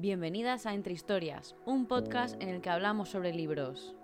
Bienvenidas a Entre Historias, un podcast en el que hablamos sobre libros.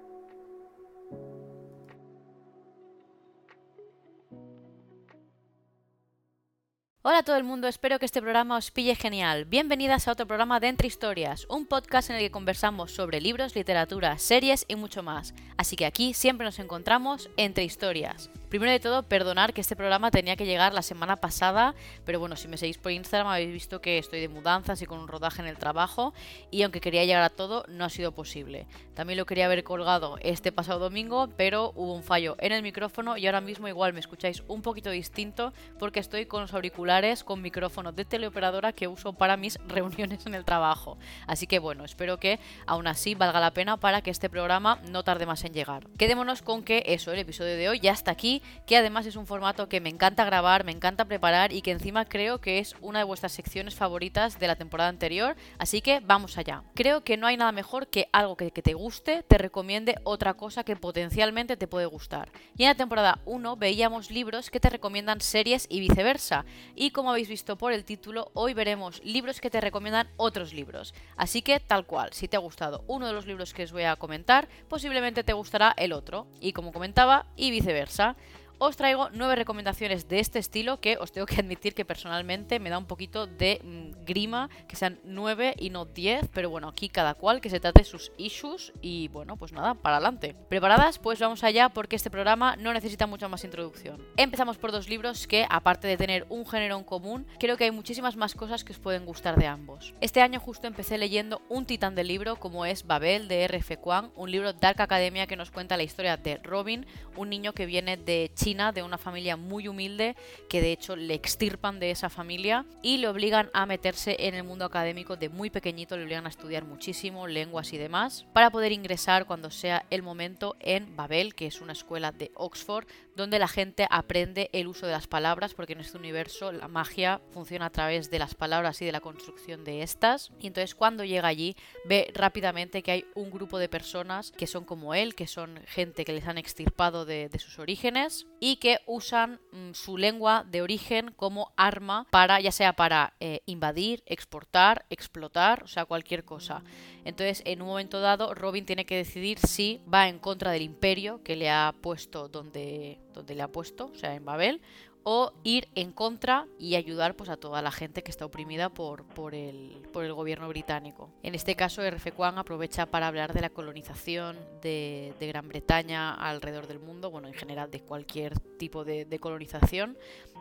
Hola a todo el mundo, espero que este programa os pille genial. Bienvenidas a otro programa de Entre Historias, un podcast en el que conversamos sobre libros, literatura, series y mucho más. Así que aquí siempre nos encontramos entre historias. Primero de todo, perdonar que este programa tenía que llegar la semana pasada, pero bueno, si me seguís por Instagram habéis visto que estoy de mudanzas y con un rodaje en el trabajo, y aunque quería llegar a todo, no ha sido posible. También lo quería haber colgado este pasado domingo, pero hubo un fallo en el micrófono y ahora mismo igual me escucháis un poquito distinto porque estoy con los auriculares con micrófono de teleoperadora que uso para mis reuniones en el trabajo. Así que bueno, espero que aún así valga la pena para que este programa no tarde más en llegar. Quedémonos con que eso, el episodio de hoy ya está aquí que además es un formato que me encanta grabar, me encanta preparar y que encima creo que es una de vuestras secciones favoritas de la temporada anterior, así que vamos allá. Creo que no hay nada mejor que algo que, te guste te recomiende otra cosa que potencialmente te puede gustar. Y en la temporada 1 veíamos libros que te recomiendan series y viceversa, y como habéis visto por el título, hoy veremos libros que te recomiendan otros libros. Así que tal cual, si te ha gustado uno de los libros que os voy a comentar, posiblemente te gustará el otro, y como comentaba, y viceversa os traigo nueve recomendaciones de este estilo que os tengo que admitir que personalmente me da un poquito de mm, grima que sean nueve y no diez, pero bueno, aquí cada cual que se trate sus issues y bueno, pues nada, para adelante. ¿Preparadas? Pues vamos allá porque este programa no necesita mucha más introducción. Empezamos por dos libros que, aparte de tener un género en común, creo que hay muchísimas más cosas que os pueden gustar de ambos. Este año justo empecé leyendo un titán de libro como es Babel de R.F. Kwang, un libro Dark Academia que nos cuenta la historia de Robin, un niño que viene de China de una familia muy humilde, que de hecho le extirpan de esa familia y le obligan a meterse en el mundo académico de muy pequeñito, le obligan a estudiar muchísimo, lenguas y demás, para poder ingresar cuando sea el momento en Babel, que es una escuela de Oxford, donde la gente aprende el uso de las palabras, porque en este universo la magia funciona a través de las palabras y de la construcción de estas. Y entonces cuando llega allí ve rápidamente que hay un grupo de personas que son como él, que son gente que les han extirpado de, sus orígenes y que usan mm, su lengua de origen como arma para, ya sea para eh, invadir, exportar, explotar, o sea, cualquier cosa. Entonces, en un momento dado, Robin tiene que decidir si va en contra del imperio que le ha puesto donde, donde le ha puesto, o sea, en Babel, o ir en contra y ayudar pues, a toda la gente que está oprimida por, el, gobierno británico. En este caso, R.F. Kwan aprovecha para hablar de la colonización de, de, Gran Bretaña alrededor del mundo, bueno, en general de cualquier tipo de, de colonización,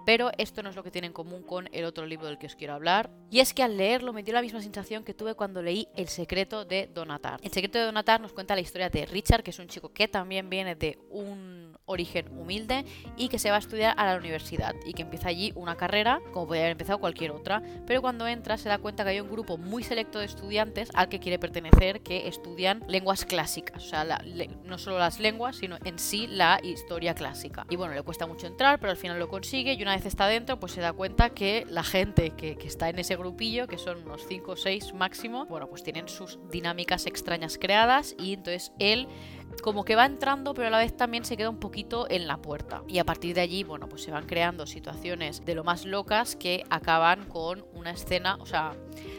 pero esto no es lo que tiene en común con el otro libro del que os quiero hablar. Y es que al leerlo me dio la misma sensación que tuve cuando leí El secreto de Donatar. El secreto de Donatar nos cuenta la historia de Richard, que es un chico que también viene de un origen humilde y que se va a estudiar a la universidad y que empieza allí una carrera como podría haber empezado cualquier otra, pero cuando entra se da cuenta que hay un grupo muy selecto de estudiantes al que quiere pertenecer que estudian lenguas clásicas, o sea, no solo las lenguas, sino en sí la historia clásica. Y bueno, le cuesta mucho entrar, pero al final lo consigue y una vez está dentro, pues se da cuenta que la gente que, que está en ese grupillo, que son unos 5 o 6 máximo, bueno, pues tienen sus dinámicas extrañas creadas y entonces él como que va entrando, pero a la vez también se queda un poquito en la puerta. Y a partir de allí, bueno, pues se van creando situaciones de lo más locas que acaban con una escena, o sea,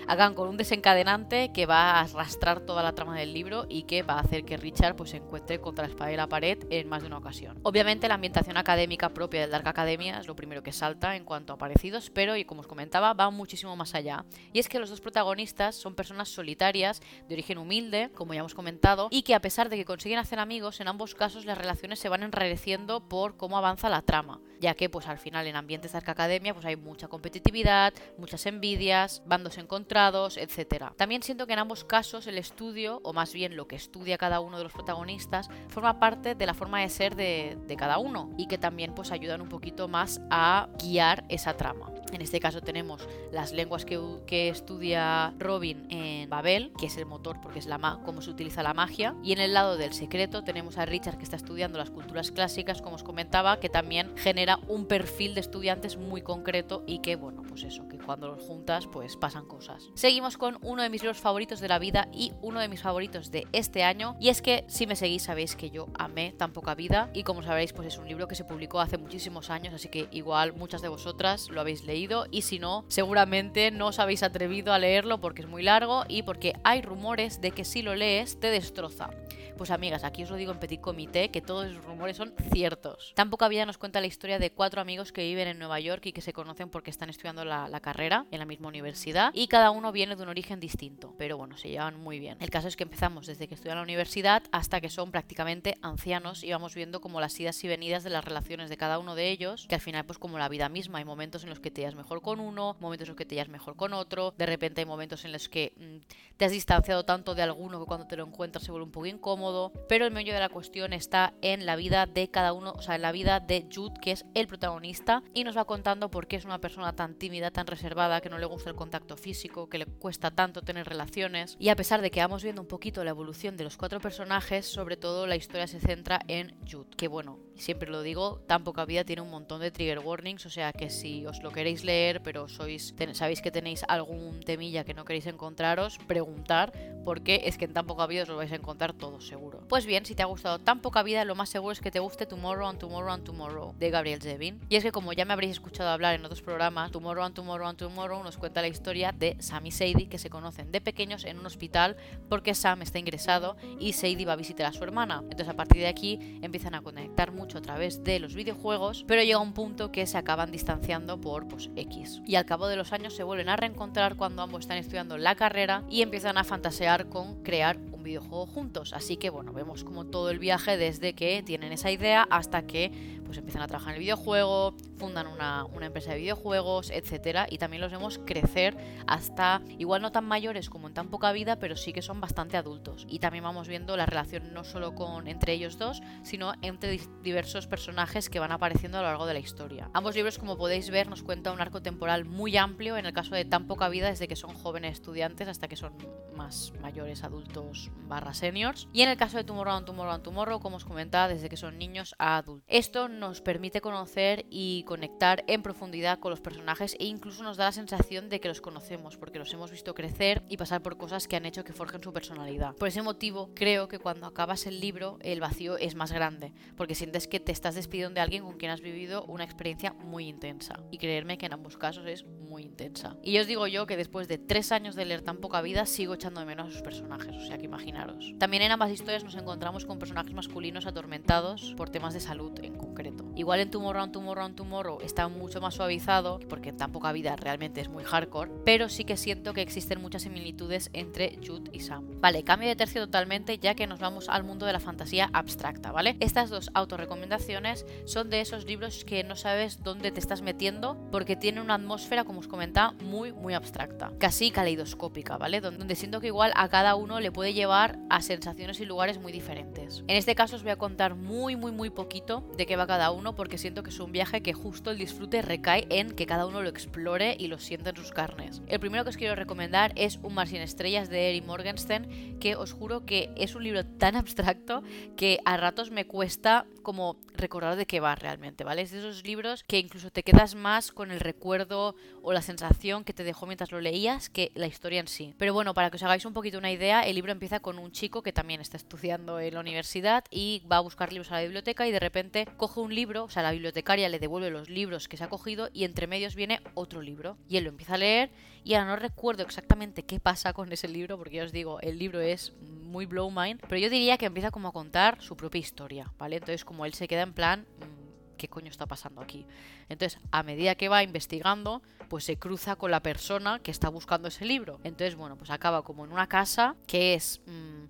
acaban con un desencadenante que va a arrastrar toda la trama del libro y que va a hacer que Richard pues se encuentre contra la espada y la pared en más de una ocasión. Obviamente la ambientación académica propia del Dark Academia es lo primero que salta en cuanto a parecidos, pero y como os comentaba, va muchísimo más allá. Y es que los dos protagonistas son personas solitarias, de origen humilde, como ya hemos comentado, y que a pesar de que consiguen hacer amigos, en ambos casos las relaciones se van enrareciendo por cómo avanza la trama, ya que pues al final en ambientes de Academia pues hay mucha competitividad, muchas envidias, bandos encontrados, etc. También siento que en ambos casos el estudio, o más bien lo que estudia cada uno de los protagonistas, forma parte de la forma de ser de, de cada uno y que también pues ayudan un poquito más a guiar esa trama. En este caso tenemos las lenguas que, estudia Robin en Babel, que es el motor porque es cómo se utiliza la magia. Y en el lado del secreto tenemos a Richard que está estudiando las culturas clásicas, como os comentaba, que también genera un perfil de estudiantes muy concreto y que, bueno, pues eso, que cuando los juntas pues pasan cosas. Seguimos con uno de mis libros favoritos de la vida y uno de mis favoritos de este año. Y es que si me seguís sabéis que yo amé tan poca vida y como sabréis pues es un libro que se publicó hace muchísimos años, así que igual muchas de vosotras lo habéis leído y si no, seguramente no os habéis atrevido a leerlo porque es muy largo y porque hay rumores de que si lo lees te destroza. Pues amigas, aquí os lo digo en petit comité que todos esos rumores son ciertos. Tampoco había nos cuenta la historia de cuatro amigos que viven en Nueva York y que se conocen porque están estudiando la, la carrera en la misma universidad y cada uno viene de un origen distinto, pero bueno, se llevan muy bien. El caso es que empezamos desde que estudian la universidad hasta que son prácticamente ancianos y vamos viendo como las idas y venidas de las relaciones de cada uno de ellos, que al final pues como la vida misma, hay momentos en los que te llevas mejor con uno, momentos en los que te llevas mejor con otro, de repente hay momentos en los que mm, te has distanciado tanto de alguno que cuando te lo encuentras se vuelve un poco incómodo, pero el medio de la cuestión está en la vida de cada uno, o sea, en la vida de Jude, que es el protagonista, y nos va contando por qué es una persona tan tímida, tan reservada, que no le gusta el contacto físico, que le cuesta tanto tener relaciones, y a pesar de que vamos viendo un poquito la evolución de los cuatro personajes, sobre todo la historia se centra en Jude, que bueno, siempre lo digo, tan poca vida tiene un montón de trigger warnings, o sea que si os lo queréis leer, pero sois sabéis que tenéis algún temilla que no queréis encontraros, preguntar, porque es que en tan poca vida os lo vais a encontrar todo Pues bien, si te ha gustado tan poca vida, lo más seguro es que te guste Tomorrow and Tomorrow and Tomorrow de Gabriel Zevin. Y es que como ya me habréis escuchado hablar en otros programas, Tomorrow and Tomorrow and Tomorrow nos cuenta la historia de Sam y Sadie que se conocen de pequeños en un hospital porque Sam está ingresado y Sadie va a visitar a su hermana. Entonces a partir de aquí empiezan a conectar mucho a través de los videojuegos, pero llega un punto que se acaban distanciando por pues, X. Y al cabo de los años se vuelven a reencontrar cuando ambos están estudiando la carrera y empiezan a fantasear con crear videojuego juntos. Así que bueno, vemos como todo el viaje desde que tienen esa idea hasta que pues empiezan a trabajar en el videojuego, fundan una, una empresa de videojuegos, etcétera, y también los vemos crecer hasta igual no tan mayores como en tan poca vida, pero sí que son bastante adultos. Y también vamos viendo la relación no solo con entre ellos dos, sino entre diversos personajes que van apareciendo a lo largo de la historia. Ambos libros, como podéis ver, nos cuenta un arco temporal muy amplio en el caso de tan poca vida desde que son jóvenes estudiantes hasta que son más mayores adultos barra seniors. Y en el caso de Tomorrow Tomorrow Tomorrow, como os comentaba, desde que son niños a adultos. Esto nos permite conocer y conectar en profundidad con los personajes e incluso nos da la sensación de que los conocemos porque los hemos visto crecer y pasar por cosas que han hecho que forjen su personalidad. Por ese motivo creo que cuando acabas el libro el vacío es más grande porque sientes que te estás despidiendo de alguien con quien has vivido una experiencia muy intensa y creerme que en ambos casos es muy intensa. Y os digo yo que después de tres años de leer tan poca vida sigo echando de menos a sus personajes, o sea que imaginaros. También en ambas historias nos encontramos con personajes masculinos atormentados por temas de salud en concreto. Igual en Tomorrow, Tomorrow, Tomorrow está mucho más suavizado, porque tan poca vida realmente es muy hardcore, pero sí que siento que existen muchas similitudes entre Jude y Sam. Vale, cambio de tercio totalmente ya que nos vamos al mundo de la fantasía abstracta, ¿vale? Estas dos autorrecomendaciones son de esos libros que no sabes dónde te estás metiendo porque tienen una atmósfera, como os comentaba, muy, muy abstracta, casi caleidoscópica, ¿vale? Donde siento que igual a cada uno le puede llevar a sensaciones y lugares muy diferentes. En este caso os voy a contar muy, muy, muy poquito de qué va cada uno porque siento que es un viaje que justo el disfrute recae en que cada uno lo explore y lo siente en sus carnes. El primero que os quiero recomendar es Un mar sin estrellas de Eri Morgenstern, que os juro que es un libro tan abstracto que a ratos me cuesta como recordar de qué va realmente, ¿vale? Es de esos libros que incluso te quedas más con el recuerdo o la sensación que te dejó mientras lo leías que la historia en sí. Pero bueno, para que os hagáis un poquito una idea, el libro empieza con un chico que también está estudiando en la universidad y va a buscar libros a la biblioteca y de repente coge un libro o sea, la bibliotecaria le devuelve los libros que se ha cogido y entre medios viene otro libro. Y él lo empieza a leer y ahora no recuerdo exactamente qué pasa con ese libro, porque ya os digo, el libro es muy blow mind, pero yo diría que empieza como a contar su propia historia, ¿vale? Entonces como él se queda en plan... Mm, ¿Qué coño está pasando aquí? Entonces, a medida que va investigando, pues se cruza con la persona que está buscando ese libro. Entonces, bueno, pues acaba como en una casa que es mm,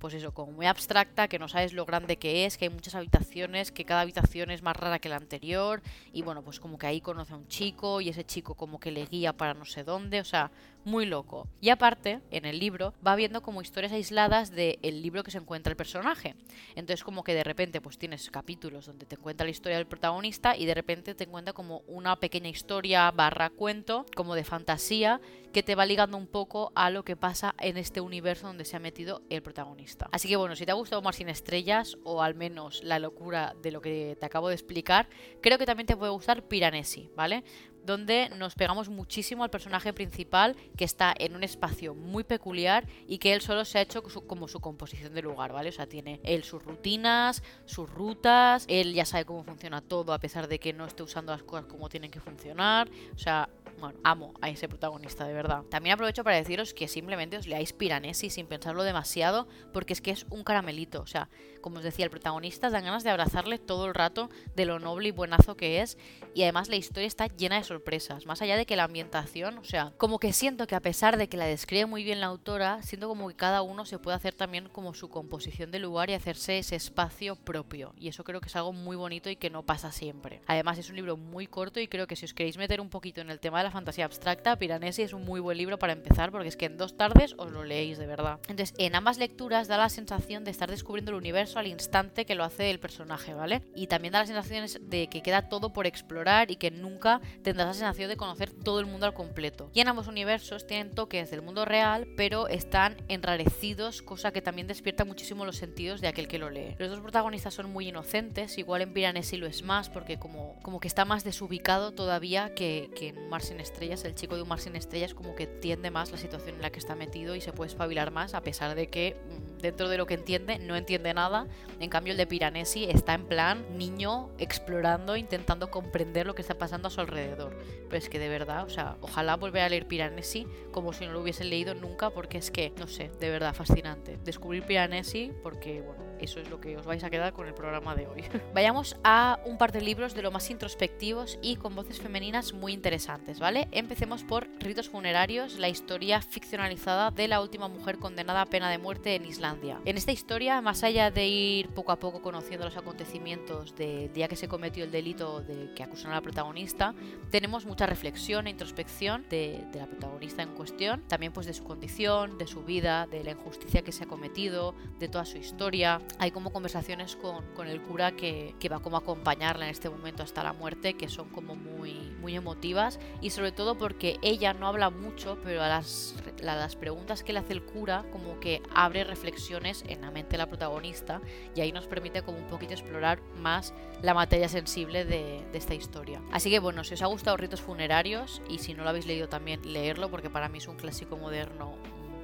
pues eso, como muy abstracta, que no sabes lo grande que es, que hay muchas habitaciones, que cada habitación es más rara que la anterior, y bueno, pues como que ahí conoce a un chico y ese chico como que le guía para no sé dónde, o sea, muy loco. Y aparte, en el libro, va viendo como historias aisladas del libro que se encuentra el personaje. Entonces como que de repente pues tienes capítulos donde te encuentra la historia del protagonista y de repente te encuentra como una pequeña historia barra cuento, como de fantasía, que te va ligando un poco a lo que pasa en este universo donde se ha metido el protagonista. Así que bueno, si te ha gustado Mar sin estrellas o al menos la locura de lo que te acabo de explicar, creo que también te puede gustar Piranesi, ¿vale? Donde nos pegamos muchísimo al personaje principal que está en un espacio muy peculiar y que él solo se ha hecho como su composición de lugar, ¿vale? O sea, tiene él sus rutinas, sus rutas, él ya sabe cómo funciona todo a pesar de que no esté usando las cosas como tienen que funcionar, o sea, bueno, amo a ese protagonista, de verdad. También aprovecho para deciros que simplemente os leáis Piranesi sin pensarlo demasiado, porque es que es un caramelito. O sea, como os decía, el protagonista dan ganas de abrazarle todo el rato de lo noble y buenazo que es. Y además la historia está llena de sorpresas. Más allá de que la ambientación, o sea, como que siento que a pesar de que la describe muy bien la autora, siento como que cada uno se puede hacer también como su composición de lugar y hacerse ese espacio propio. Y eso creo que es algo muy bonito y que no pasa siempre. Además es un libro muy corto y creo que si os queréis meter un poquito en el tema de la fantasía abstracta, Piranesi es un muy buen libro para empezar porque es que en dos tardes os lo leéis de verdad. Entonces, en ambas lecturas da la sensación de estar descubriendo el universo al instante que lo hace el personaje, ¿vale? Y también da la sensación de que queda todo por explorar y que nunca tendrás la sensación de conocer todo el mundo al completo. Y en ambos universos tienen toques del mundo real, pero están enrarecidos, cosa que también despierta muchísimo los sentidos de aquel que lo lee. Los dos protagonistas son muy inocentes, igual en Piranesi lo es más, porque como, como que está más desubicado todavía que, que en Un Mar sin Estrellas. El chico de Un Mar sin Estrellas como que entiende más la situación en la que está metido y se puede espabilar más, a pesar de que mm, dentro de lo que entiende no entiende nada. En cambio el de Piranesi está en plan niño explorando, intentando comprender lo que está pasando a su alrededor. Pero es que de verdad, o sea, ojalá volver a leer Piranesi como si no lo hubiesen leído nunca, porque es que, no sé, de verdad fascinante. Descubrir Piranesi porque, bueno, eso es lo que os vais a quedar con el programa de hoy. Vayamos a un par de libros de lo más introspectivos y con voces femeninas muy interesantes, ¿vale? Empecemos por Ritos Funerarios, la historia ficcionalizada de la última mujer condenada a pena de muerte en Islandia. En esta historia, más allá de ir poco a poco conociendo los acontecimientos del día que se cometió el delito de que acusan a la protagonista, tenemos mucha reflexión e introspección de, de la protagonista en cuestión, también pues de su condición, de su vida, de la injusticia que se ha cometido, de toda su historia, hay como conversaciones con, con el cura que, que, va como a acompañarla en este momento hasta la muerte, que son como muy, muy emotivas y sobre todo porque ella no habla mucho, pero a las, a las preguntas que le hace el cura como que abre reflexiones en la mente de la protagonista y ahí nos permite como un poquito explorar más la materia sensible de, de esta historia. Así que bueno, si os ha gustado Ritos Funerarios y si no lo habéis leído también leerlo porque para mí es un clásico moderno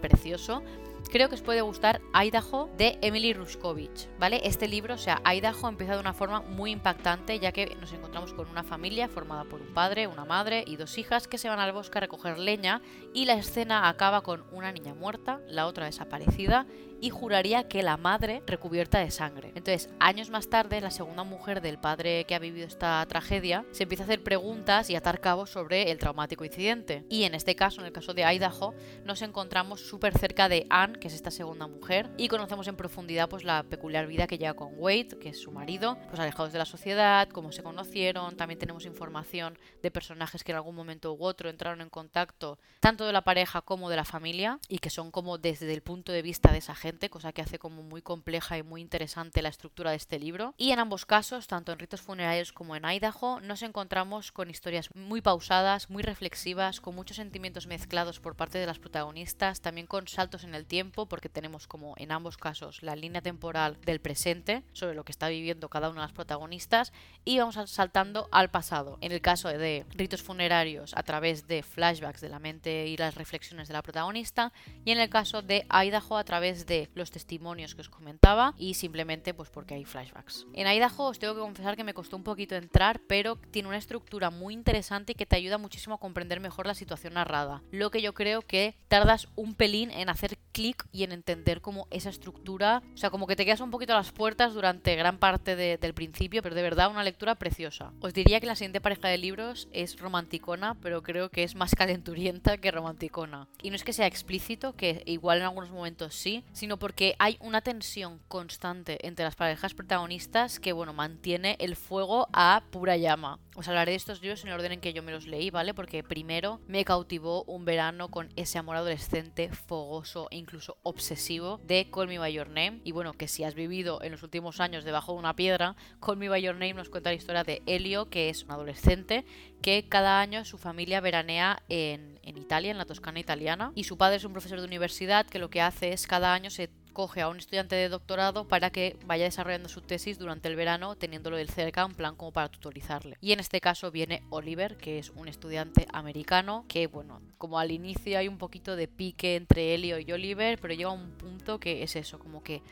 precioso creo que os puede gustar Idaho de Emily Rushkovich, ¿vale? Este libro, o sea, Idaho empieza de una forma muy impactante ya que nos encontramos con una familia formada por un padre, una madre y dos hijas que se van al bosque a recoger leña y la escena acaba con una niña muerta, la otra desaparecida y juraría que la madre recubierta de sangre. Entonces, años más tarde, la segunda mujer del padre que ha vivido esta tragedia se empieza a hacer preguntas y atar cabos sobre el traumático incidente. Y en este caso, en el caso de Idaho, nos encontramos súper cerca de Anne, que es esta segunda mujer, y conocemos en profundidad pues la peculiar vida que lleva con Wade, que es su marido, pues alejados de la sociedad, cómo se conocieron, también tenemos información de personajes que en algún momento u otro entraron en contacto tanto de la pareja como de la familia y que son como desde el punto de vista de esa gente cosa que hace como muy compleja y muy interesante la estructura de este libro. Y en ambos casos, tanto en Ritos Funerarios como en Idaho, nos encontramos con historias muy pausadas, muy reflexivas, con muchos sentimientos mezclados por parte de las protagonistas, también con saltos en el tiempo, porque tenemos como en ambos casos la línea temporal del presente sobre lo que está viviendo cada una de las protagonistas y vamos saltando al pasado. En el caso de Ritos Funerarios a través de flashbacks de la mente y las reflexiones de la protagonista y en el caso de Idaho a través de los testimonios que os comentaba y simplemente pues porque hay flashbacks. En Idaho os tengo que confesar que me costó un poquito entrar, pero tiene una estructura muy interesante y que te ayuda muchísimo a comprender mejor la situación narrada. Lo que yo creo que tardas un pelín en hacer clic y en entender como esa estructura, o sea, como que te quedas un poquito a las puertas durante gran parte de, del principio, pero de verdad una lectura preciosa. Os diría que la siguiente pareja de libros es romanticona, pero creo que es más calenturienta que romanticona. Y no es que sea explícito, que igual en algunos momentos sí, sino porque hay una tensión constante entre las parejas protagonistas que, bueno, mantiene el fuego a pura llama. Os hablaré de estos libros en el orden en que yo me los leí, ¿vale? Porque primero me cautivó un verano con ese amor adolescente, fogoso e incluso obsesivo de Call Me By Your Name. Y bueno, que si has vivido en los últimos años debajo de una piedra, Call Me By Your Name nos cuenta la historia de Elio, que es un adolescente que cada año su familia veranea en, en Italia, en la Toscana italiana. Y su padre es un profesor de universidad que lo que hace es cada año se coge a un estudiante de doctorado para que vaya desarrollando su tesis durante el verano, teniéndolo del cerca, en plan como para tutorizarle. Y en este caso viene Oliver, que es un estudiante americano, que bueno, como al inicio hay un poquito de pique entre Elio y Oliver, pero llega un punto que es eso, como que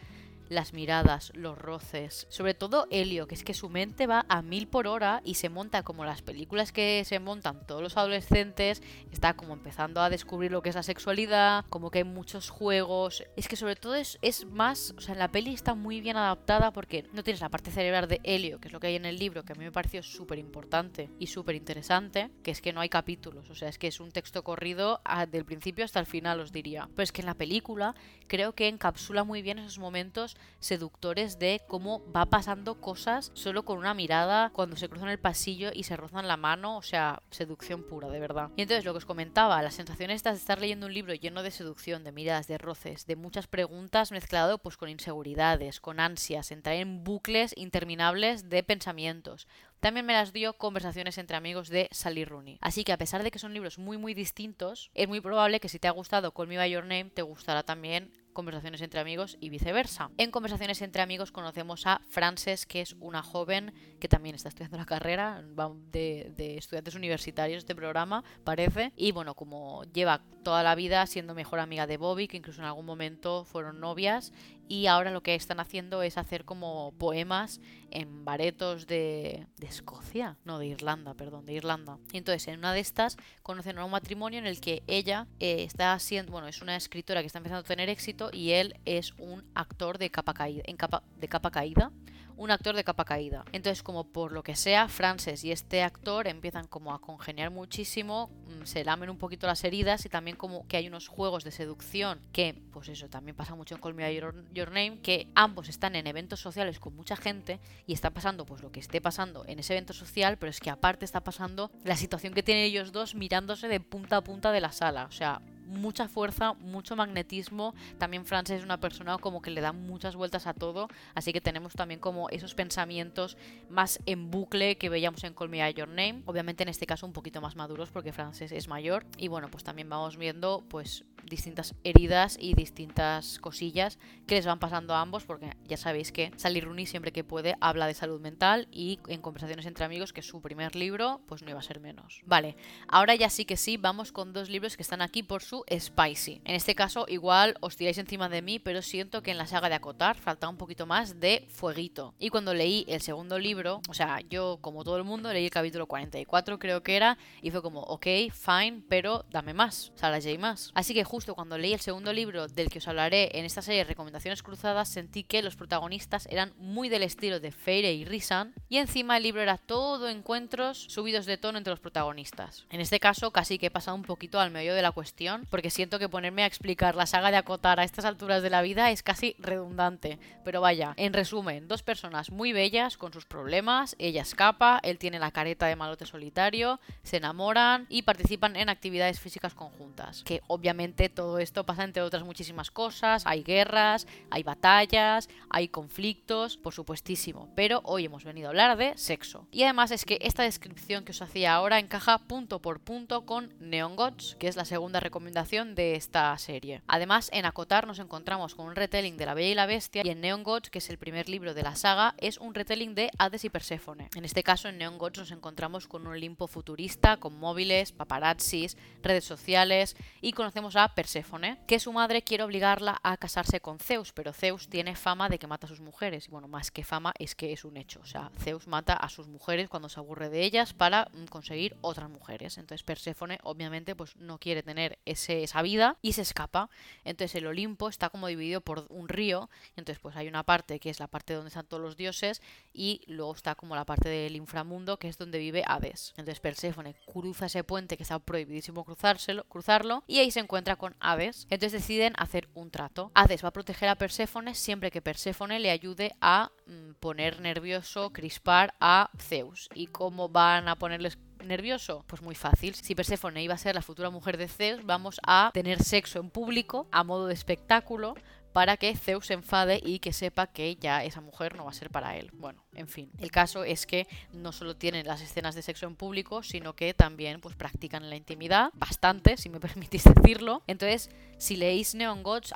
las miradas, los roces, sobre todo Helio, que es que su mente va a mil por hora y se monta como las películas que se montan todos los adolescentes, está como empezando a descubrir lo que es la sexualidad, como que hay muchos juegos, es que sobre todo es, es más, o sea, en la peli está muy bien adaptada porque no tienes la parte cerebral de Helio, que es lo que hay en el libro, que a mí me pareció súper importante y súper interesante, que es que no hay capítulos, o sea, es que es un texto corrido del principio hasta el final, os diría. Pero es que en la película creo que encapsula muy bien esos momentos seductores de cómo va pasando cosas solo con una mirada cuando se cruzan el pasillo y se rozan la mano, o sea, seducción pura, de verdad. Y entonces lo que os comentaba, las sensaciones estas de estar leyendo un libro lleno de seducción, de miradas, de roces, de muchas preguntas mezclado pues con inseguridades, con ansias, entrar en bucles interminables de pensamientos. También me las dio Conversaciones entre amigos de Sally Rooney. Así que a pesar de que son libros muy muy distintos, es muy probable que si te ha gustado Call Me By Your Name, te gustará también conversaciones entre amigos y viceversa. En conversaciones entre amigos conocemos a Frances, que es una joven que también está estudiando la carrera de, estudiantes universitarios este programa, parece. Y bueno, como lleva toda la vida siendo mejor amiga de Bobby, que incluso en algún momento fueron novias, y ahora lo que están haciendo es hacer como poemas en baretos de, Escocia, no de Irlanda, perdón, de Irlanda. Y entonces en una de estas conocen a un matrimonio en el que ella eh, está haciendo, bueno, es una escritora que está empezando a tener éxito y él es un actor de capa caída, en capa, de capa caída un actor de capa caída. Entonces, como por lo que sea, Frances y este actor empiezan como a congeniar muchísimo, mm, se lamen un poquito las heridas y también como que hay unos juegos de seducción que, pues eso, también pasa mucho en Call Me Your, Your Name, que ambos están en eventos sociales con mucha gente y está pasando pues lo que esté pasando en ese evento social, pero es que aparte está pasando la situación que tienen ellos dos mirándose de punta a punta de la sala. O sea, mucha fuerza, mucho magnetismo. También Frances es una persona como que le da muchas vueltas a todo, así que tenemos también como esos pensamientos más en bucle que veíamos en Call Me Your Name. Obviamente en este caso un poquito más maduros porque Frances es mayor y bueno, pues también vamos viendo pues distintas heridas y distintas cosillas que les van pasando a ambos porque ya sabéis que Sally Rooney siempre que puede habla de salud mental y en conversaciones entre amigos que su primer libro pues no iba a ser menos. Vale, ahora ya sí que sí, vamos con dos libros que están aquí por su spicy. En este caso, igual os tiráis encima de mí, pero siento que en la saga de Acotar falta un poquito más de fueguito. Y cuando leí el segundo libro, o sea, yo como todo el mundo leí el capítulo 44 creo que era, y fue como, ok, fine, pero dame más, o sea, más. Así que justo cuando leí el segundo libro del que os hablaré en esta serie de recomendaciones cruzadas, sentí que los protagonistas eran muy del estilo de Feire y Risan, y encima el libro era todo encuentros subidos de tono entre los protagonistas. En este caso, casi que he pasado un poquito al medio de la cuestión, porque siento que ponerme a explicar la saga de Acotar a estas alturas de la vida es casi redundante. Pero vaya, en resumen, dos personas muy bellas con sus problemas, ella escapa, él tiene la careta de malote solitario, se enamoran y participan en actividades físicas conjuntas. Que obviamente todo esto pasa entre otras muchísimas cosas, hay guerras, hay batallas, hay conflictos, por supuestísimo. Pero hoy hemos venido a hablar de sexo. Y además es que esta descripción que os hacía ahora encaja punto por punto con Neon Gods, que es la segunda recomendación de esta serie. Además, en Acotar nos encontramos con un retelling de La Bella y la Bestia y en Neon Gods, que es el primer libro de la saga, es un retelling de Hades y Perséfone. En este caso, en Neon Gods nos encontramos con un Olimpo futurista, con móviles, paparazzis, redes sociales y conocemos a Perséfone, que su madre quiere obligarla a casarse con Zeus, pero Zeus tiene fama de que mata a sus mujeres. Y bueno, más que fama es que es un hecho. O sea, Zeus mata a sus mujeres cuando se aburre de ellas para mm, conseguir otras mujeres. Entonces Perséfone obviamente pues no quiere tener ese esa vida y se escapa. Entonces el Olimpo está como dividido por un río. Entonces pues hay una parte que es la parte donde están todos los dioses y luego está como la parte del inframundo que es donde vive Hades. Entonces Perséfone cruza ese puente que está prohibidísimo cruzárselo, cruzarlo y ahí se encuentra con Hades. Entonces deciden hacer un trato. Hades va a proteger a Perséfone siempre que Perséfone le ayude a mm, poner nervioso, crispar a Zeus. ¿Y cómo van a ponerles nervioso? Pues muy fácil. Si Perséfone iba a ser la futura mujer de Zeus, vamos a tener sexo en público a modo de espectáculo para que Zeus se enfade y que sepa que ya esa mujer no va a ser para él. Bueno, en fin, el caso es que no solo tienen las escenas de sexo en público, sino que también pues practican la intimidad, bastante, si me permitís decirlo. Entonces, si leéis Neon Gods,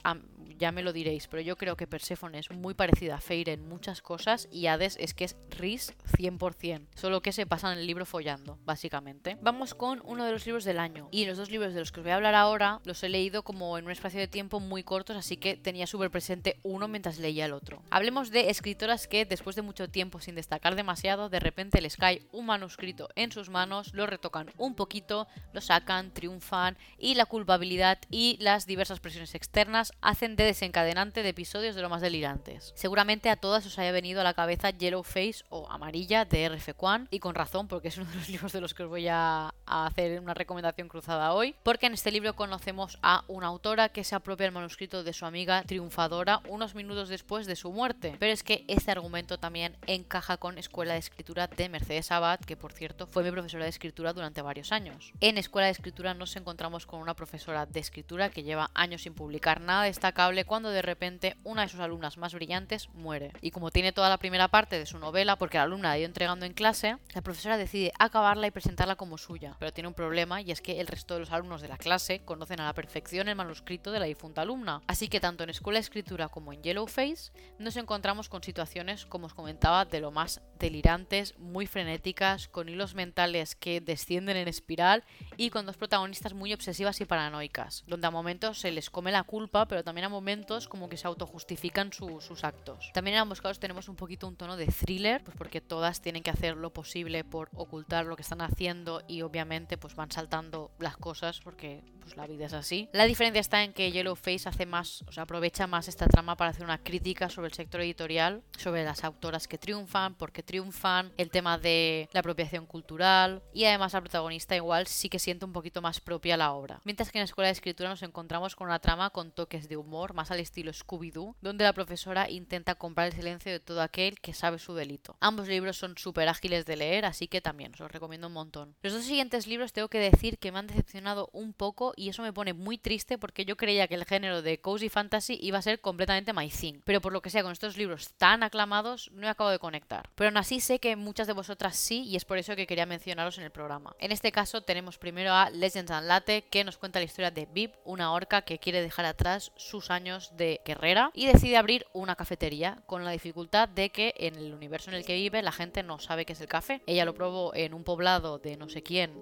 ya me lo diréis, pero yo creo que Perséfone es muy parecida a Feyre en muchas cosas y Hades es que es Rhys 100%, solo que se pasa en el libro follando, básicamente. Vamos con uno de los libros del año y los dos libros de los que os voy a hablar ahora los he leído como en un espacio de tiempo muy cortos, así que tenía súper presente uno mientras leía el otro. Hablemos de escritoras que después de mucho tiempo sin destacar demasiado, de repente les cae un manuscrito en sus manos, lo retocan un poquito, lo sacan, triunfan y la culpabilidad y las diversas presiones externas hacen de desencadenante de episodios de lo más delirantes. Seguramente a todas os haya venido a la cabeza Yellow Face o Amarilla de R.F. Kwan y con razón porque es uno de los libros de los que os voy a, hacer una recomendación cruzada hoy porque en este libro conocemos a una autora que se apropia el manuscrito de su amiga triunfadora unos minutos después de su muerte. Pero es que este argumento también encaja con Escuela de Escritura de Mercedes Abad, que por cierto fue mi profesora de escritura durante varios años. En Escuela de Escritura nos encontramos con una profesora de escritura que lleva años sin publicar nada destacable cuando de repente una de sus alumnas más brillantes muere. Y como tiene toda la primera parte de su novela, porque la alumna la ido entregando en clase, la profesora decide acabarla y presentarla como suya. Pero tiene un problema y es que el resto de los alumnos de la clase conocen a la perfección el manuscrito de la difunta alumna. Así que tanto en Escuela de Escritura como en Yellowface nos encontramos con situaciones, como os comentaba, de lo más delirantes, muy frenéticas, con hilos mentales que descienden en espiral y con dos protagonistas muy obsesivas y paranoicas, donde a momentos se les come la culpa, pero también a momentos como que se autojustifican sus actos. También en ambos casos tenemos un poquito un tono de thriller, pues porque todas tienen que hacer lo posible por ocultar lo que están haciendo y obviamente pues van saltando las cosas porque pues la vida es así. La diferencia está en que Yellowface hace más, o sea, aprovecha más esta trama para hacer una crítica sobre el sector editorial, sobre las autoras que triunfan, por qué triunfan, el tema de la apropiación cultural y además la protagonista igual sí que siente un poquito más propia la obra. Mientras que en la escuela de escritura nos encontramos con una trama con toques de humor, más al estilo Scooby-Doo, donde la profesora intenta comprar el silencio de todo aquel que sabe su delito. Ambos libros son súper ágiles de leer, así que también os los recomiendo un montón. Los dos siguientes libros tengo que decir que me han decepcionado un poco y eso me pone muy triste porque yo creía que el género de cozy fantasy iba a ser completamente my thing. Pero por lo que sea, con estos libros tan aclamados no he acabado de conectar. Pero aún así sé que muchas de vosotras sí y es por eso que quería mencionaros en el programa. En este caso tenemos primero a Legends and Latte que nos cuenta la historia de Vip, una orca que quiere dejar atrás sus años de guerrera y decide abrir una cafetería con la dificultad de que en el universo en el que vive la gente no sabe qué es el café. Ella lo probó en un poblado de no sé quién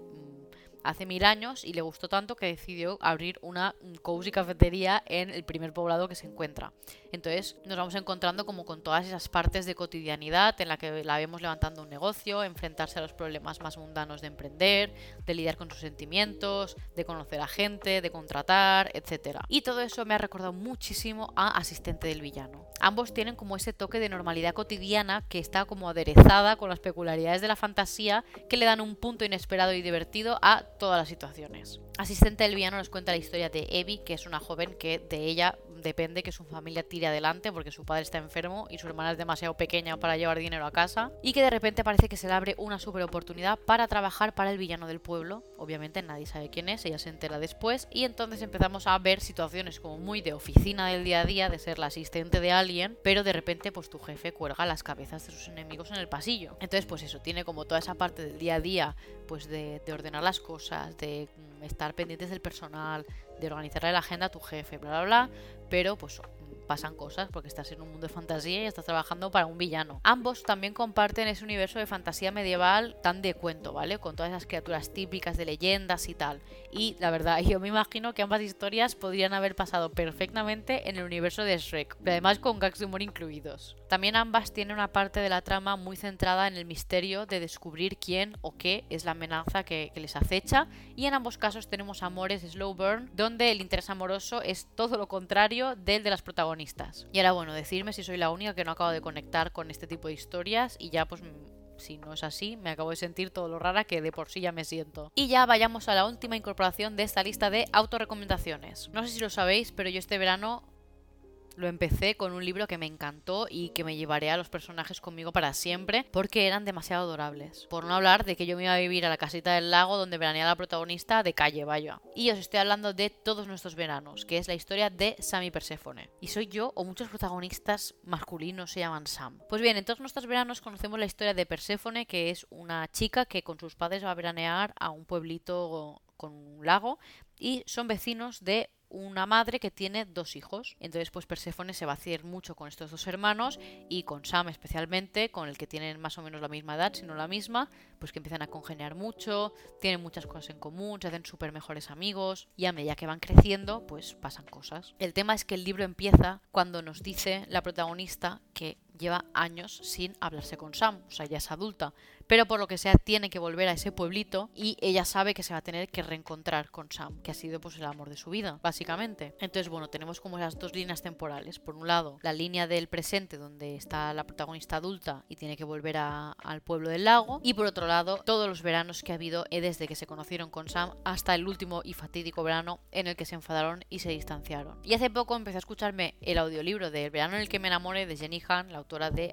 hace mil años y le gustó tanto que decidió abrir una cozy cafetería en el primer poblado que se encuentra. Entonces nos vamos encontrando como con todas esas partes de cotidianidad en la que la vemos levantando un negocio, enfrentarse a los problemas más mundanos de emprender, de lidiar con sus sentimientos, de conocer a gente, de contratar, etc. Y todo eso me ha recordado muchísimo a Asistente del Villano. Ambos tienen como ese toque de normalidad cotidiana que está como aderezada con las peculiaridades de la fantasía que le dan un punto inesperado y divertido a todas las situaciones. Asistente del nos cuenta la historia de Evie, que es una joven que de ella depende que su familia tire adelante porque su padre está enfermo y su hermana es demasiado pequeña para llevar dinero a casa y que de repente parece que se le abre una super oportunidad para trabajar para el villano del pueblo. Obviamente nadie sabe quién es, ella se entera después y entonces empezamos a ver situaciones como muy de oficina del día a día, de ser la asistente de alguien, pero de repente pues tu jefe cuelga las cabezas de sus enemigos en el pasillo. Entonces pues eso, tiene como toda esa parte del día a día pues de, de ordenar las cosas, de mm, estar pendientes del personal, de organizarle la agenda a tu jefe, bla, bla, bla, pero pues pasan cosas porque estás en un mundo de fantasía y estás trabajando para un villano. Ambos también comparten ese universo de fantasía medieval tan de cuento, ¿vale? Con todas esas criaturas típicas de leyendas y tal. Y la verdad, yo me imagino que ambas historias podrían haber pasado perfectamente en el universo de Shrek, pero además con gags de humor incluidos. También ambas tienen una parte de la trama muy centrada en el misterio de descubrir quién o qué es la amenaza que, que les acecha y en ambos casos tenemos amores slow burn donde el interés amoroso es todo lo contrario del de las protagonistas. Y ahora bueno, decirme si soy la única que no acabo de conectar con este tipo de historias y ya pues si no es así, me acabo de sentir todo lo rara que de por sí ya me siento. Y ya vayamos a la última incorporación de esta lista de autorrecomendaciones. No sé si lo sabéis, pero yo este verano lo empecé con un libro que me encantó y que me llevaré a los personajes conmigo para siempre porque eran demasiado adorables. Por no hablar de que yo me iba a vivir a la casita del lago donde veranea la protagonista de Calle Vaya. Y os estoy hablando de todos nuestros veranos, que es la historia de Sam y Perséfone. Y soy yo o muchos protagonistas masculinos se llaman Sam. Pues bien, en todos nuestros veranos conocemos la historia de Perséfone, que es una chica que con sus padres va a veranear a un pueblito con un lago y son vecinos de una madre que tiene dos hijos. Entonces, pues Perséfone se va a hacer mucho con estos dos hermanos y con Sam especialmente, con el que tienen más o menos la misma edad, si no la misma, pues que empiezan a congeniar mucho, tienen muchas cosas en común, se hacen súper mejores amigos y a medida que van creciendo, pues pasan cosas. El tema es que el libro empieza cuando nos dice la protagonista que lleva años sin hablarse con Sam, o sea, ya es adulta, pero por lo que sea tiene que volver a ese pueblito y ella sabe que se va a tener que reencontrar con Sam, que ha sido pues el amor de su vida, básicamente. Entonces, bueno, tenemos como esas dos líneas temporales. Por un lado, la línea del presente donde está la protagonista adulta y tiene que volver al pueblo del lago y por otro lado, todos los veranos que ha habido eh, desde que se conocieron con Sam hasta el último y fatídico verano en el que se enfadaron y se distanciaron. Y hace poco empecé a escucharme el audiolibro de El verano en el que me enamoré de Jenny Han, la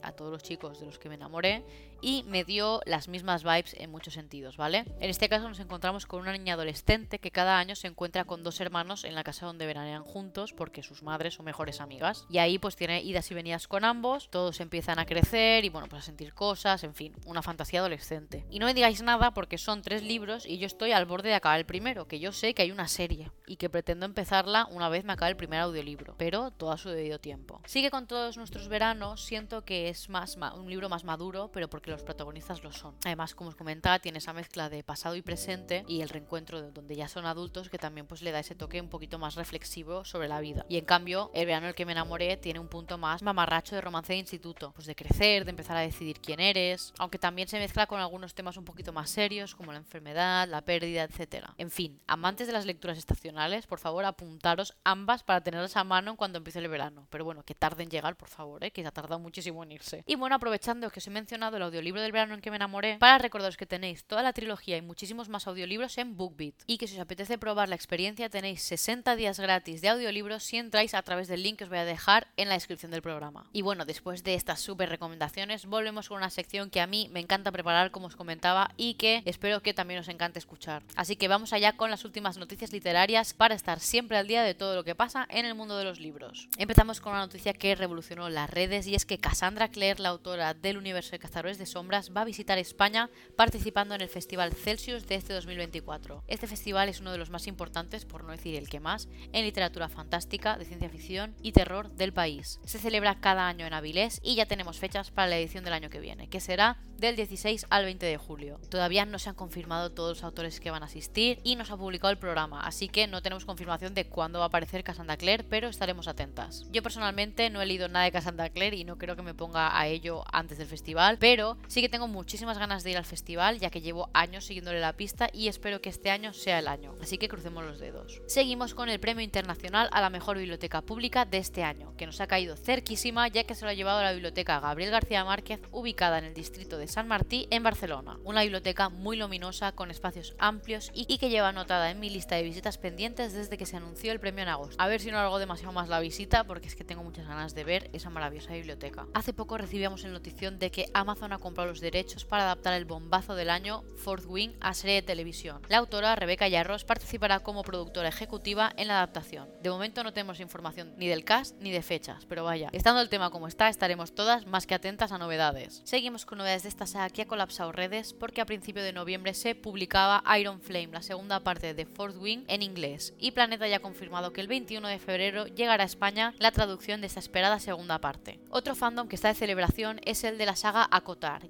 A todos los chicos de los que me enamoré, y me dio las mismas vibes en muchos sentidos, ¿vale? En este caso nos encontramos con una niña adolescente que cada año se encuentra con dos hermanos en la casa donde veranean juntos porque sus madres son mejores amigas. Y ahí pues tiene idas y venidas con ambos, todos empiezan a crecer y bueno, pues a sentir cosas, en fin, una fantasía adolescente. Y no me digáis nada porque son tres libros y yo estoy al borde de acabar el primero, que yo sé que hay una serie y que pretendo empezarla una vez me acabe el primer audiolibro, pero todo a su debido tiempo. Sigue con todos nuestros veranos, siento que es más un libro más maduro, pero porque los protagonistas lo son. Además, como os comentaba, tiene esa mezcla de pasado y presente y el reencuentro de donde ya son adultos que también pues le da ese toque un poquito más reflexivo sobre la vida. Y en cambio, el verano en el que me enamoré tiene un punto más mamarracho de romance de instituto, pues de crecer, de empezar a decidir quién eres, aunque también se mezcla con algunos temas un poquito más serios como la enfermedad, la pérdida, etc. En fin, amantes de las lecturas estacionales, por favor apuntaros ambas para tenerlas a mano cuando empiece el verano. Pero bueno, que tarden en llegar, por favor, ¿eh? que se ha tardado muchísimo en irse. Y bueno, aprovechando que os he mencionado el audiolibro del verano en que me enamoré, para recordaros que tenéis toda la trilogía y muchísimos más audiolibros en BookBeat. Y que si os apetece probar la experiencia tenéis 60 días gratis de audiolibros si entráis a través del link que os voy a dejar en la descripción del programa. Y bueno, después de estas súper recomendaciones, volvemos con una sección que a mí me encanta preparar, como os comentaba, y que espero que también os encante escuchar. Así que vamos allá con las últimas noticias literarias para estar siempre al día de todo lo que pasa en el mundo de los libros. Empezamos con una noticia que revolucionó las redes y es que Cassandra Clare, la autora del universo de Cazadores de Sombras, va a visitar España participando en el Festival Celsius de este 2024. Este festival es uno de los más importantes, por no decir el que más, en literatura fantástica, de ciencia ficción y terror del país. Se celebra cada año en Avilés y ya tenemos fechas para la edición del año que viene, que será del 16 al 20 de julio. Todavía no se han confirmado todos los autores que van a asistir y no se ha publicado el programa, así que no tenemos confirmación de cuándo va a aparecer Cassandra Clare, pero estaremos atentas. Yo personalmente no he leído nada de Cassandra Clare y no creo que me ponga a ello antes del festival, pero sí que tengo muchísimas ganas de ir al festival, ya que llevo años siguiéndole la pista y espero que este año sea el año, así que crucemos los dedos. Seguimos con el premio internacional a la mejor biblioteca pública de este año, que nos ha caído cerquísima ya que se lo ha llevado la biblioteca Gabriel García Márquez, ubicada en el distrito de San Martí, en Barcelona. Una biblioteca muy luminosa, con espacios amplios y que lleva anotada en mi lista de visitas pendientes desde que se anunció el premio en agosto. A ver si no hago demasiado más la visita, porque es que tengo muchas ganas de ver esa maravillosa biblioteca. Hace poco recibíamos el notición de que Amazon ha comprado los derechos para adaptar el bombazo del año Fourth Wing a serie de televisión. La autora Rebeca Yarros participará como productora ejecutiva en la adaptación. De momento no tenemos información ni del cast ni de fechas, pero vaya, estando el tema como está, estaremos todas más que atentas a novedades. Seguimos con novedades de esta saga que ha colapsado redes porque a principio de noviembre se publicaba Iron Flame, la segunda parte de Fourth Wing en inglés, y Planeta ya ha confirmado que el 21 de febrero llegará a España la traducción de esta esperada segunda parte. Otro fandom que está de celebración es el de la saga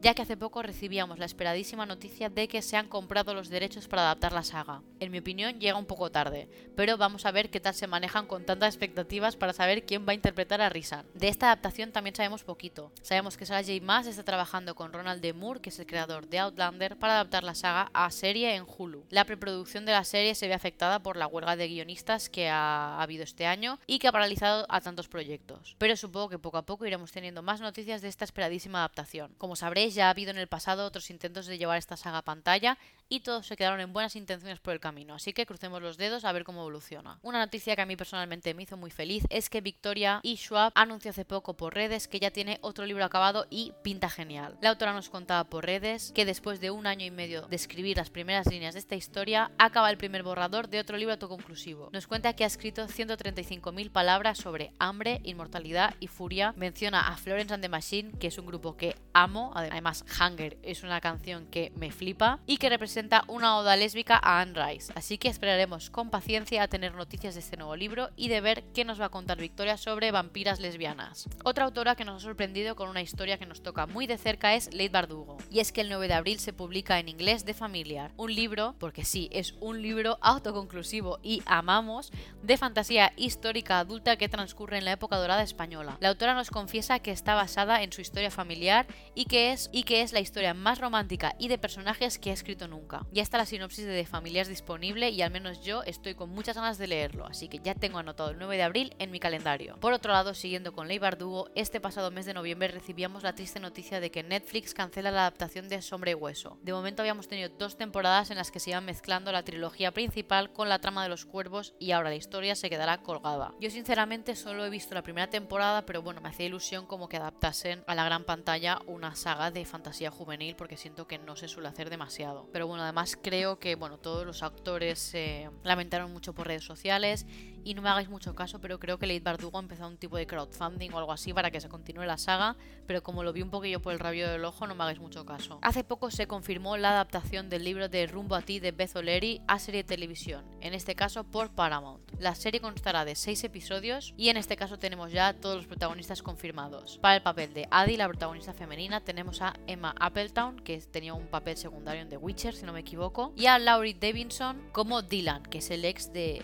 Ya que hace poco recibíamos la esperadísima noticia de que se han comprado los derechos para adaptar la saga. En mi opinión llega un poco tarde, pero vamos a ver qué tal se manejan con tantas expectativas para saber quién va a interpretar a Risan. De esta adaptación también sabemos poquito. Sabemos que Sarah J. Maas está trabajando con Ronald D. Moore, que es el creador de Outlander, para adaptar la saga a serie en Hulu. La preproducción de la serie se ve afectada por la huelga de guionistas que ha habido este año y que ha paralizado a tantos proyectos. Pero supongo que poco a poco iremos teniendo más noticias de esta esperadísima adaptación. Como ya ha habido en el pasado otros intentos de llevar esta saga a pantalla y todos se quedaron en buenas intenciones por el camino, así que crucemos los dedos a ver cómo evoluciona. Una noticia que a mí personalmente me hizo muy feliz es que Victoria y Schwab anunció hace poco por redes que ya tiene otro libro acabado y pinta genial. La autora nos contaba por redes que después de un año y medio de escribir las primeras líneas de esta historia, acaba el primer borrador de otro libro autoconclusivo. Nos cuenta que ha escrito 135.000 palabras sobre hambre, inmortalidad y furia. Menciona a Florence and the Machine, que es un grupo que amo, además Hunger es una canción que me flipa y que representa presenta una oda lésbica a Anne Rice, así que esperaremos con paciencia a tener noticias de este nuevo libro y de ver qué nos va a contar Victoria sobre vampiras lesbianas. Otra autora que nos ha sorprendido con una historia que nos toca muy de cerca es Leigh Bardugo, y es que el 9 de abril se publica en inglés The Familiar, un libro, porque sí, es un libro autoconclusivo y amamos, de fantasía histórica adulta que transcurre en la época dorada española. La autora nos confiesa que está basada en su historia familiar y que es, y que es la historia más romántica y de personajes que ha escrito nunca. Ya está la sinopsis de The Familiar disponible y al menos yo estoy con muchas ganas de leerlo, así que ya tengo anotado el 9 de abril en mi calendario. Por otro lado, siguiendo con Ley Bardugo, este pasado mes de noviembre recibíamos la triste noticia de que Netflix cancela la adaptación de Sombra y Hueso. De momento habíamos tenido dos temporadas en las que se iban mezclando la trilogía principal con la trama de los cuervos y ahora la historia se quedará colgada. Yo sinceramente solo he visto la primera temporada, pero bueno, me hacía ilusión como que adaptasen a la gran pantalla una saga de fantasía juvenil porque siento que no se suele hacer demasiado. Pero además creo que bueno, todos los actores se lamentaron mucho por redes sociales y no me hagáis mucho caso, pero creo que Late Bardugo ha empezado un tipo de crowdfunding o algo así para que se continúe la saga, pero como lo vi un poquillo por el rabio del ojo, no me hagáis mucho caso. Hace poco se confirmó la adaptación del libro de Rumbo a ti de Beth O'Leary a serie de televisión, en este caso por Paramount. La serie constará de 6 episodios y en este caso tenemos ya todos los protagonistas confirmados. Para el papel de Addie, la protagonista femenina, tenemos a Emma Appletown, que tenía un papel secundario en The Witcher, si no me equivoco, y a Laurie Davidson como Dylan, que es el ex de,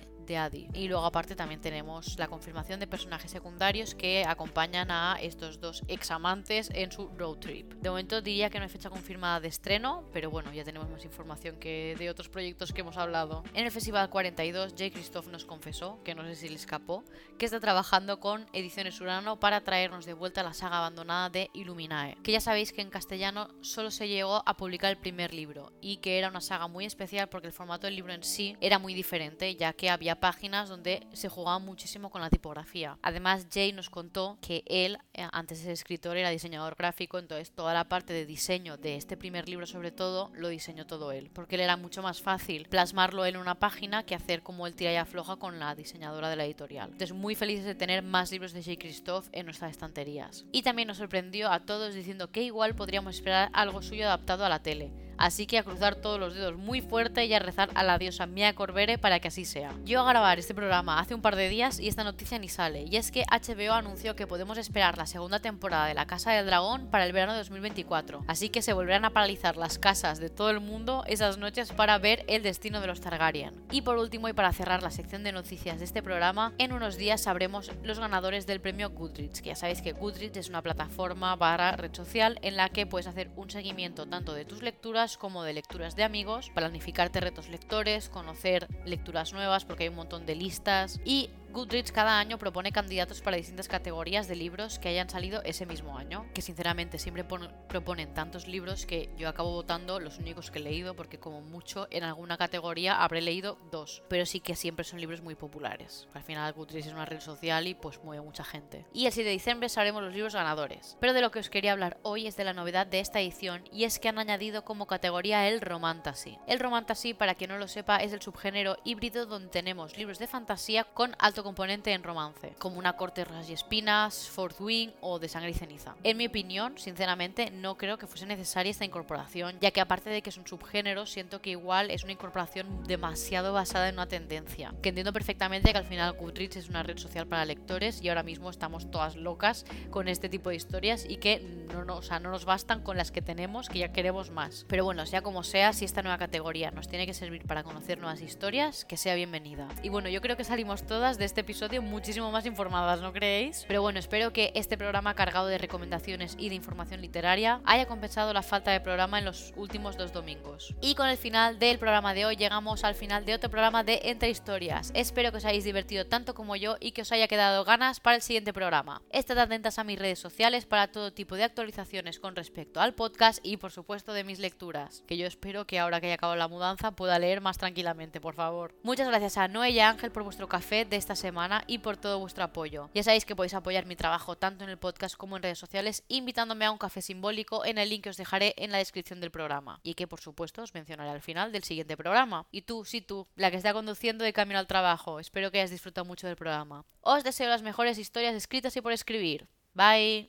y luego aparte también tenemos la confirmación de personajes secundarios que acompañan a estos dos examantes en su road trip. De momento diría que no hay fecha confirmada de estreno, pero bueno, ya tenemos más información que de otros proyectos que hemos hablado. En el Festival 42, Jay Christoph nos confesó, que no sé si le escapó, que está trabajando con Ediciones Urano para traernos de vuelta la saga abandonada de Illuminae, que ya sabéis que en castellano solo se llegó a publicar el primer libro y que era una saga muy especial porque el formato del libro en sí era muy diferente, ya que había páginas donde se jugaba muchísimo con la tipografía. Además, Jay nos contó que él, eh, antes de ser escritor, era diseñador gráfico, entonces toda la parte de diseño de este primer libro, sobre todo, lo diseñó todo él, porque le era mucho más fácil plasmarlo en una página que hacer como el tira y afloja con la diseñadora de la editorial. Entonces, muy felices de tener más libros de Jay Christoph en nuestras estanterías. Y también nos sorprendió a todos diciendo que igual podríamos esperar algo suyo adaptado a la tele Así que a cruzar todos los dedos muy fuerte y a rezar a la diosa Mia Corbere para que así sea. Yo a grabar este programa hace un par de días y esta noticia ni sale, y es que HBO anunció que podemos esperar la segunda temporada de La Casa del Dragón para el verano de 2024, así que se volverán a paralizar las casas de todo el mundo esas noches para ver el destino de los Targaryen. Y por último y para cerrar la sección de noticias de este programa, en unos días sabremos los ganadores del premio Goodreads, que ya sabéis que Goodreads es una plataforma barra red social en la que puedes hacer un seguimiento tanto de tus lecturas como de lecturas de amigos, planificarte retos lectores, conocer lecturas nuevas porque hay un montón de listas y Goodreads cada año propone candidatos para distintas categorías de libros que hayan salido ese mismo año, que sinceramente siempre proponen tantos libros que yo acabo votando los únicos que he leído porque como mucho en alguna categoría habré leído dos, pero sí que siempre son libros muy populares. Al final Goodreads es una red social y pues mueve mucha gente. Y el 7 de diciembre sabremos los libros ganadores. Pero de lo que os quería hablar hoy es de la novedad de esta edición y es que han añadido como categoría el romantasy. El romantasy, para quien no lo sepa, es el subgénero híbrido donde tenemos libros de fantasía con alto componente en romance, como una corte de y espinas, Fourth Wing o de sangre y ceniza. En mi opinión, sinceramente, no creo que fuese necesaria esta incorporación, ya que aparte de que es un subgénero, siento que igual es una incorporación demasiado basada en una tendencia. Entiendo perfectamente que al final Goodreads es una red social para lectores y ahora mismo estamos todas locas con este tipo de historias y que no, no, o sea, no nos bastan con las que tenemos, que ya queremos más. Pero bueno, sea como sea, si esta nueva categoría nos tiene que servir para conocer nuevas historias, que sea bienvenida. Y bueno, yo creo que salimos todas de este episodio muchísimo más informadas, ¿no creéis? Pero bueno, espero que este programa cargado de recomendaciones y de información literaria haya compensado la falta de programa en los últimos dos domingos. Y con el final del programa de hoy llegamos al final de otro programa de Entre Historias. Espero que os hayáis divertido tanto como yo y que os haya quedado ganas para el siguiente programa. Estad atentas a mis redes sociales para todo tipo de actualizaciones con respecto al podcast y por supuesto de mis lecturas, que yo espero que ahora que haya acabado la mudanza pueda leer más tranquilamente, por favor. Muchas gracias a Noé y a Ángel por vuestro café de esta semana y por todo vuestro apoyo. Ya sabéis que podéis apoyar mi trabajo tanto en el podcast como en redes sociales invitándome a un café simbólico en el link que os dejaré en la descripción del programa y que por supuesto os mencionaré al final del siguiente programa. Y tú, sí tú, la que está conduciendo de camino al trabajo, espero que hayas disfrutado mucho del programa. Os deseo las mejores historias escritas y por escribir. Bye.